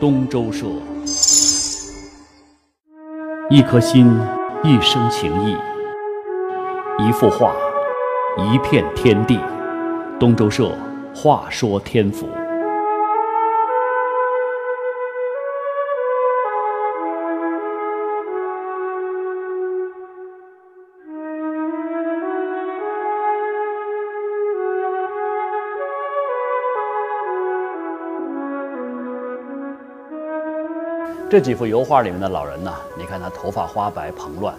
东周社。一颗心，一生情谊；一幅画，一片天地。东周社，话说天府。这几幅油画里面的老人呢，你看他头发花白蓬乱，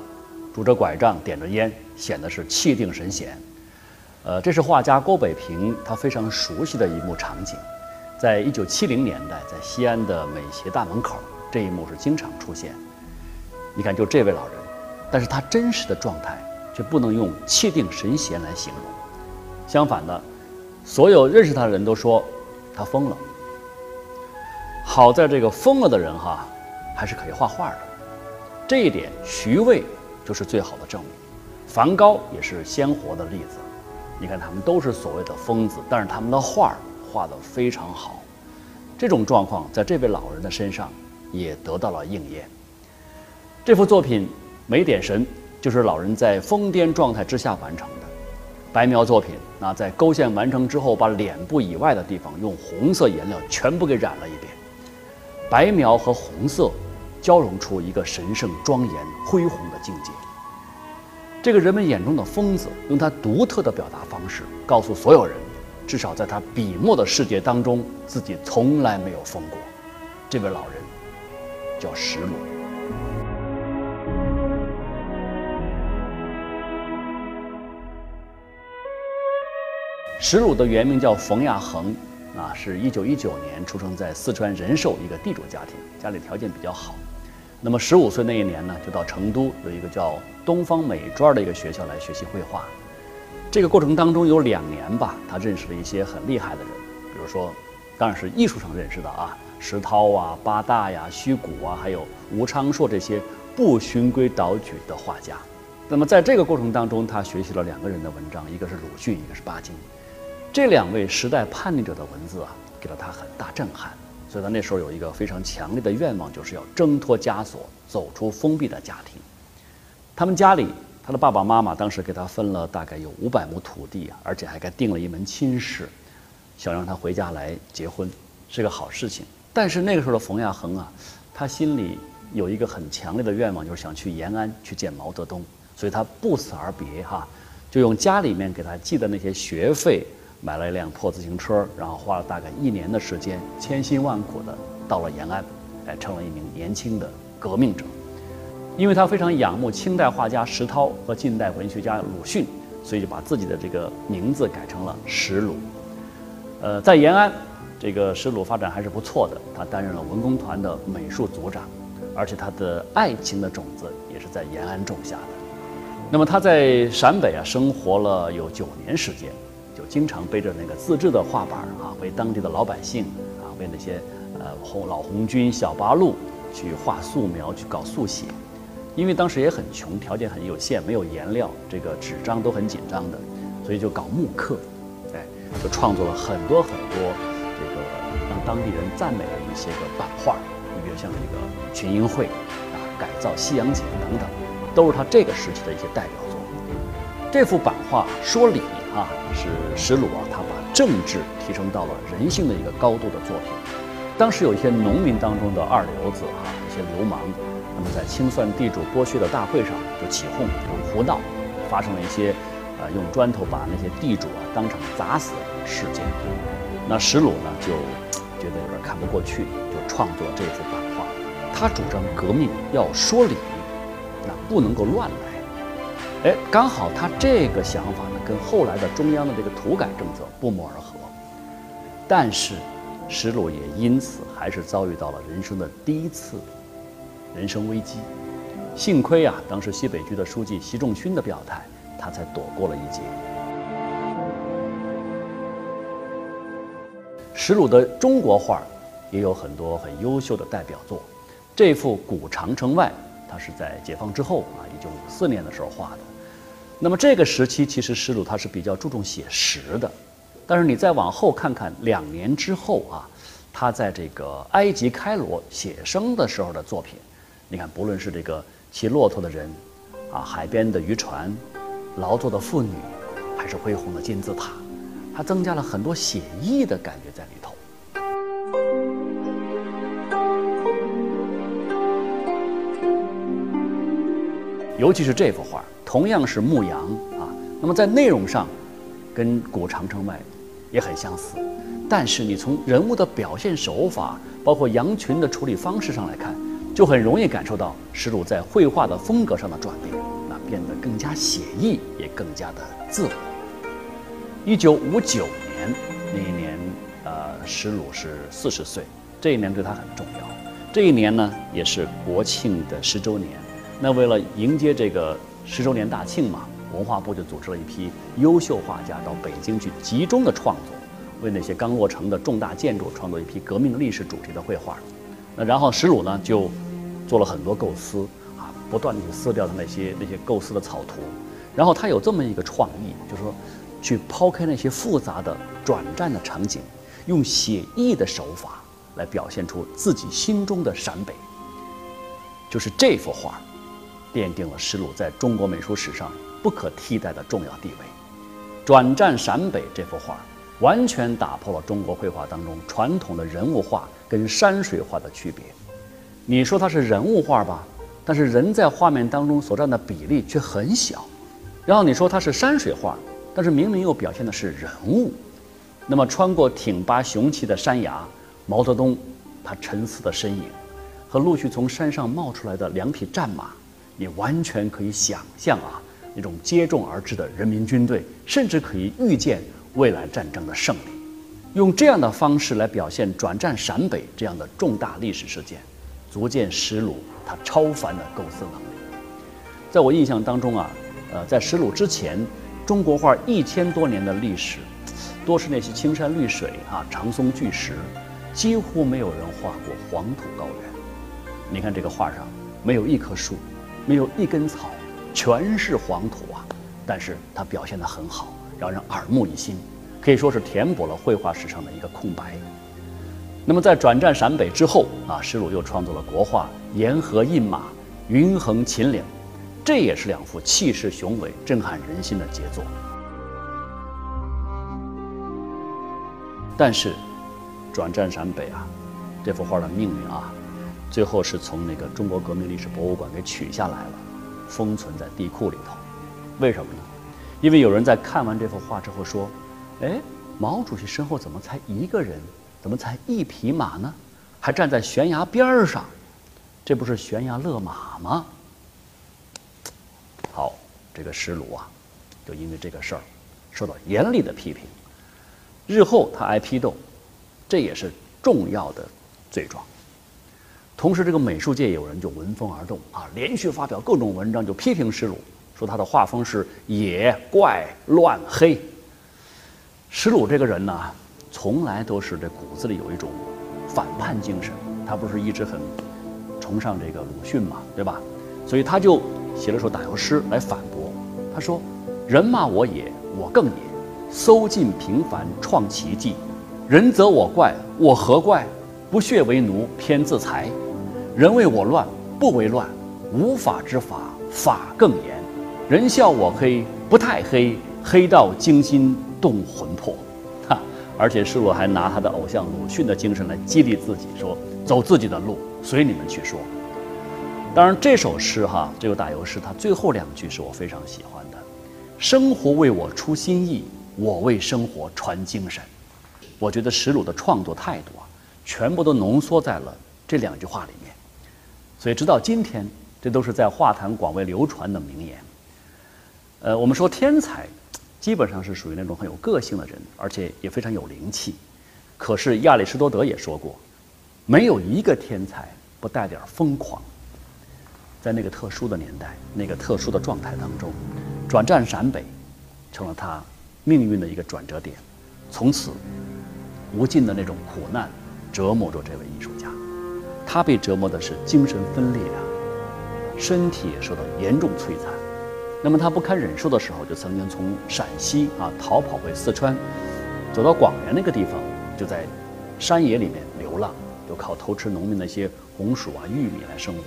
拄着拐杖，点着烟，显得是气定神闲。呃，这是画家郭北平他非常熟悉的一幕场景，在一九七零年代，在西安的美协大门口，这一幕是经常出现。你看，就这位老人，但是他真实的状态却不能用气定神闲来形容。相反的，所有认识他的人都说他疯了。好在这个疯了的人哈。还是可以画画的，这一点徐渭就是最好的证明，梵高也是鲜活的例子。你看，他们都是所谓的疯子，但是他们的画画得非常好。这种状况在这位老人的身上也得到了应验。这幅作品没点神，就是老人在疯癫状态之下完成的白描作品。那在勾线完成之后，把脸部以外的地方用红色颜料全部给染了一遍，白描和红色。交融出一个神圣、庄严、恢宏的境界。这个人们眼中的疯子，用他独特的表达方式，告诉所有人，至少在他笔墨的世界当中，自己从来没有疯过。这位老人叫石鲁。石鲁的原名叫冯亚恒，啊，是一九一九年出生在四川仁寿一个地主家庭，家里条件比较好。那么十五岁那一年呢，就到成都有一个叫东方美专的一个学校来学习绘画。这个过程当中有两年吧，他认识了一些很厉害的人，比如说，当然是艺术上认识的啊，石涛啊、八大呀、虚谷啊，还有吴昌硕这些不循规蹈矩的画家。那么在这个过程当中，他学习了两个人的文章，一个是鲁迅，一个是巴金。这两位时代叛逆者的文字啊，给了他很大震撼。所以他那时候有一个非常强烈的愿望，就是要挣脱枷锁，走出封闭的家庭。他们家里，他的爸爸妈妈当时给他分了大概有五百亩土地，而且还给定了一门亲事，想让他回家来结婚，是个好事情。但是那个时候的冯亚恒啊，他心里有一个很强烈的愿望，就是想去延安去见毛泽东，所以他不辞而别哈，就用家里面给他寄的那些学费。买了一辆破自行车，然后花了大概一年的时间，千辛万苦的到了延安，哎，成了一名年轻的革命者。因为他非常仰慕清代画家石涛和近代文学家鲁迅，所以就把自己的这个名字改成了石鲁。呃，在延安，这个石鲁发展还是不错的，他担任了文工团的美术组长，而且他的爱情的种子也是在延安种下的。那么他在陕北啊生活了有九年时间。就经常背着那个自制的画板啊，为当地的老百姓啊，为那些呃红老红军、小八路去画素描，去搞速写。因为当时也很穷，条件很有限，没有颜料，这个纸张都很紧张的，所以就搞木刻，哎，就创作了很多很多这个让当地人赞美的一些个版画。你比如像这个群英会啊，改造西洋景等等，都是他这个时期的一些代表作。这幅版画说理。啊，是石鲁啊，他把政治提升到了人性的一个高度的作品。当时有一些农民当中的二流子啊，一些流氓，那么在清算地主剥削的大会上就起哄、胡闹，发生了一些啊用砖头把那些地主啊当场砸死的事件。那石鲁呢就觉得有点看不过去，就创作这幅版画。他主张革命要说理，那不能够乱来。哎，刚好他这个想法呢，跟后来的中央的这个土改政策不谋而合。但是，石鲁也因此还是遭遇到了人生的第一次人生危机。幸亏啊，当时西北局的书记习仲勋的表态，他才躲过了一劫。石鲁的中国画也有很多很优秀的代表作，这幅《古长城外》，他是在解放之后啊，一九五四年的时候画的。那么这个时期，其实石鲁他是比较注重写实的，但是你再往后看看，两年之后啊，他在这个埃及开罗写生的时候的作品。你看，不论是这个骑骆驼的人，啊，海边的渔船，劳作的妇女，还是恢宏的金字塔，它增加了很多写意的感觉在里面。尤其是这幅画，同样是牧羊啊，那么在内容上，跟古长城外也很相似，但是你从人物的表现手法，包括羊群的处理方式上来看。就很容易感受到石鲁在绘画的风格上的转变，那变得更加写意，也更加的自我。一九五九年那一年，呃，石鲁是四十岁，这一年对他很重要。这一年呢，也是国庆的十周年。那为了迎接这个十周年大庆嘛，文化部就组织了一批优秀画家到北京去集中的创作，为那些刚落成的重大建筑创作一批革命历史主题的绘画。那然后石鲁呢就。做了很多构思啊，不断的去撕掉他那些那些构思的草图，然后他有这么一个创意，就是说，去抛开那些复杂的转战的场景，用写意的手法来表现出自己心中的陕北。就是这幅画，奠定了石鲁在中国美术史上不可替代的重要地位。转战陕北这幅画，完全打破了中国绘画当中传统的人物画跟山水画的区别。你说它是人物画吧，但是人在画面当中所占的比例却很小。然后你说它是山水画，但是明明又表现的是人物。那么穿过挺拔雄奇的山崖，毛泽东他沉思的身影，和陆续从山上冒出来的两匹战马，你完全可以想象啊，那种接踵而至的人民军队，甚至可以预见未来战争的胜利。用这样的方式来表现转战陕北这样的重大历史事件。足见石鲁他超凡的构思能力。在我印象当中啊，呃，在石鲁之前，中国画一千多年的历史，多是那些青山绿水啊、长松巨石，几乎没有人画过黄土高原。你看这个画上，没有一棵树，没有一根草，全是黄土啊！但是它表现得很好，让人耳目一新，可以说是填补了绘画史上的一个空白。那么在转战陕北之后啊，石鲁又创作了国画《沿河印马》《云横秦岭》，这也是两幅气势雄伟、震撼人心的杰作。但是，转战陕北啊，这幅画的命运啊，最后是从那个中国革命历史博物馆给取下来了，封存在地库里头。为什么呢？因为有人在看完这幅画之后说：“哎，毛主席身后怎么才一个人？”怎么才一匹马呢？还站在悬崖边上，这不是悬崖勒马吗？好，这个石鲁啊，就因为这个事儿，受到严厉的批评。日后他挨批斗，这也是重要的罪状。同时，这个美术界有人就闻风而动啊，连续发表各种文章，就批评石鲁，说他的画风是野怪乱黑。石鲁这个人呢？从来都是这骨子里有一种反叛精神，他不是一直很崇尚这个鲁迅嘛，对吧？所以他就写了首打油诗来反驳。他说：“人骂我野，我更野；搜尽平凡创奇迹，人责我怪，我何怪？不屑为奴，偏自裁。人为我乱，不为乱；无法之法，法更严。人笑我黑，不太黑，黑到惊心动魂魄。”哈而且施鲁还拿他的偶像鲁迅的精神来激励自己，说：“走自己的路，随你们去说。”当然，这首诗哈，这个打油诗，它最后两句是我非常喜欢的：“生活为我出心意，我为生活传精神。”我觉得石鲁的创作态度啊，全部都浓缩在了这两句话里面。所以，直到今天，这都是在画坛广为流传的名言。呃，我们说天才。基本上是属于那种很有个性的人，而且也非常有灵气。可是亚里士多德也说过，没有一个天才不带点疯狂。在那个特殊的年代，那个特殊的状态当中，转战陕北，成了他命运的一个转折点。从此，无尽的那种苦难折磨着这位艺术家。他被折磨的是精神分裂啊，身体也受到严重摧残。那么他不堪忍受的时候，就曾经从陕西啊逃跑回四川，走到广元那个地方，就在山野里面流浪，就靠偷吃农民的一些红薯啊、玉米来生活。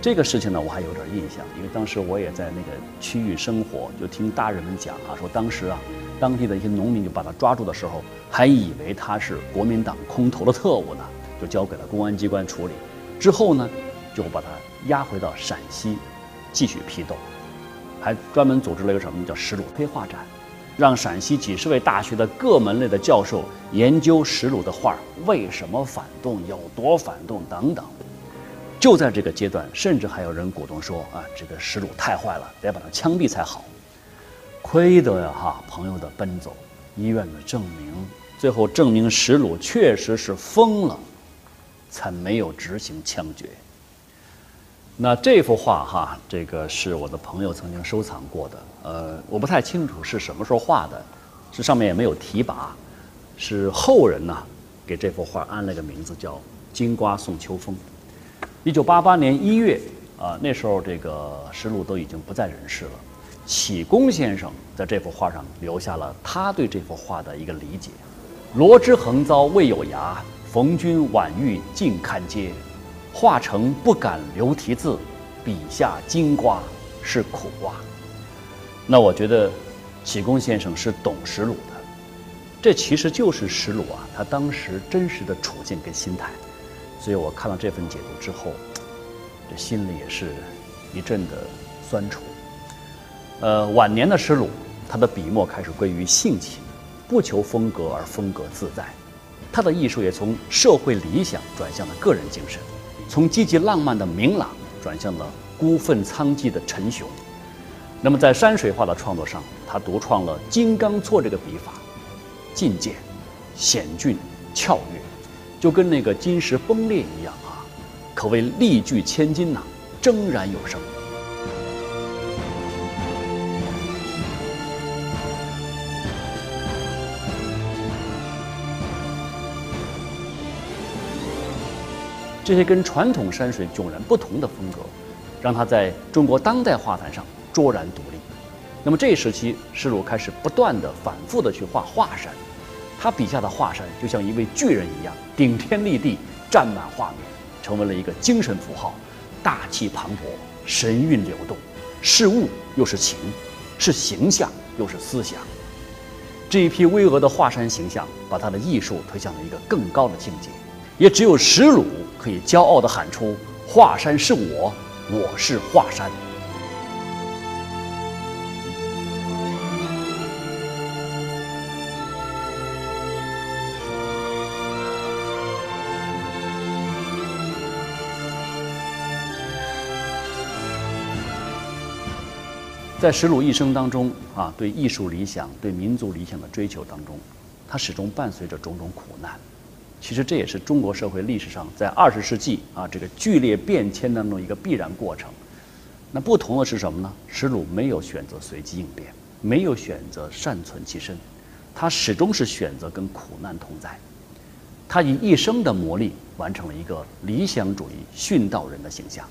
这个事情呢，我还有点印象，因为当时我也在那个区域生活，就听大人们讲啊，说当时啊，当地的一些农民就把他抓住的时候，还以为他是国民党空投的特务呢，就交给了公安机关处理。之后呢，就把他押回到陕西，继续批斗，还专门组织了一个什么叫石鲁黑画展，让陕西几十位大学的各门类的教授研究石鲁的画为什么反动，有多反动等等。就在这个阶段，甚至还有人鼓动说：“啊，这个石鲁太坏了，得把他枪毙才好。”亏得呀哈，朋友的奔走，医院的证明，最后证明石鲁确实是疯了，才没有执行枪决。那这幅画哈，这个是我的朋友曾经收藏过的，呃，我不太清楚是什么时候画的，这上面也没有题跋，是后人呢给这幅画安了个名字叫《金瓜送秋风》。一九八八年一月，啊，那时候这个石鲁都已经不在人世了。启功先生在这幅画上留下了他对这幅画的一个理解：“罗之横遭未有涯，逢君晚遇尽堪嗟。画成不敢留题字，笔下金瓜是苦瓜。”那我觉得，启功先生是懂石鲁的，这其实就是石鲁啊，他当时真实的处境跟心态。所以我看到这份解读之后，这心里也是一阵的酸楚。呃，晚年的石鲁，他的笔墨开始归于性情，不求风格而风格自在。他的艺术也从社会理想转向了个人精神，从积极浪漫的明朗转向了孤愤苍寂的沉雄。那么在山水画的创作上，他独创了金刚错这个笔法，境界、险峻、跳跃。就跟那个金石崩裂一样啊，可谓力聚千金呐，铮然有声。这些跟传统山水迥然不同的风格，让他在中国当代画坛上卓然独立。那么这一时期，施鲁开始不断的、反复的去画华山。他笔下的华山就像一位巨人一样，顶天立地，占满画面，成为了一个精神符号，大气磅礴，神韵流动，是物又是情，是形象又是思想。这一批巍峨的华山形象，把他的艺术推向了一个更高的境界。也只有石鲁可以骄傲地喊出：“华山是我，我是华山。”在石鲁一生当中啊，对艺术理想、对民族理想的追求当中，他始终伴随着种种苦难。其实这也是中国社会历史上在二十世纪啊这个剧烈变迁当中一个必然过程。那不同的是什么呢？石鲁没有选择随机应变，没有选择善存其身，他始终是选择跟苦难同在。他以一生的磨砺，完成了一个理想主义殉道人的形象。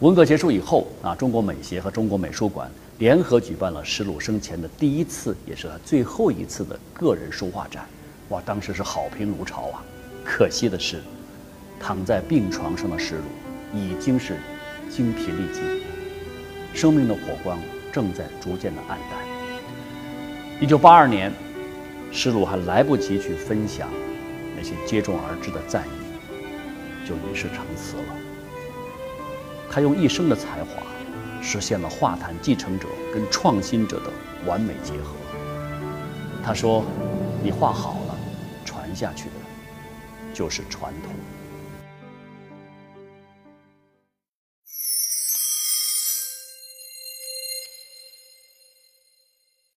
文革结束以后啊，中国美协和中国美术馆联合举办了石鲁生前的第一次，也是他最后一次的个人书画展。哇，当时是好评如潮啊！可惜的是，躺在病床上的石鲁已经是精疲力尽，生命的火光正在逐渐的暗淡。一九八二年，石鲁还来不及去分享那些接踵而至的赞誉，就与世长辞了。他用一生的才华，实现了画坛继承者跟创新者的完美结合。他说：“你画好了，传下去的就是传统。”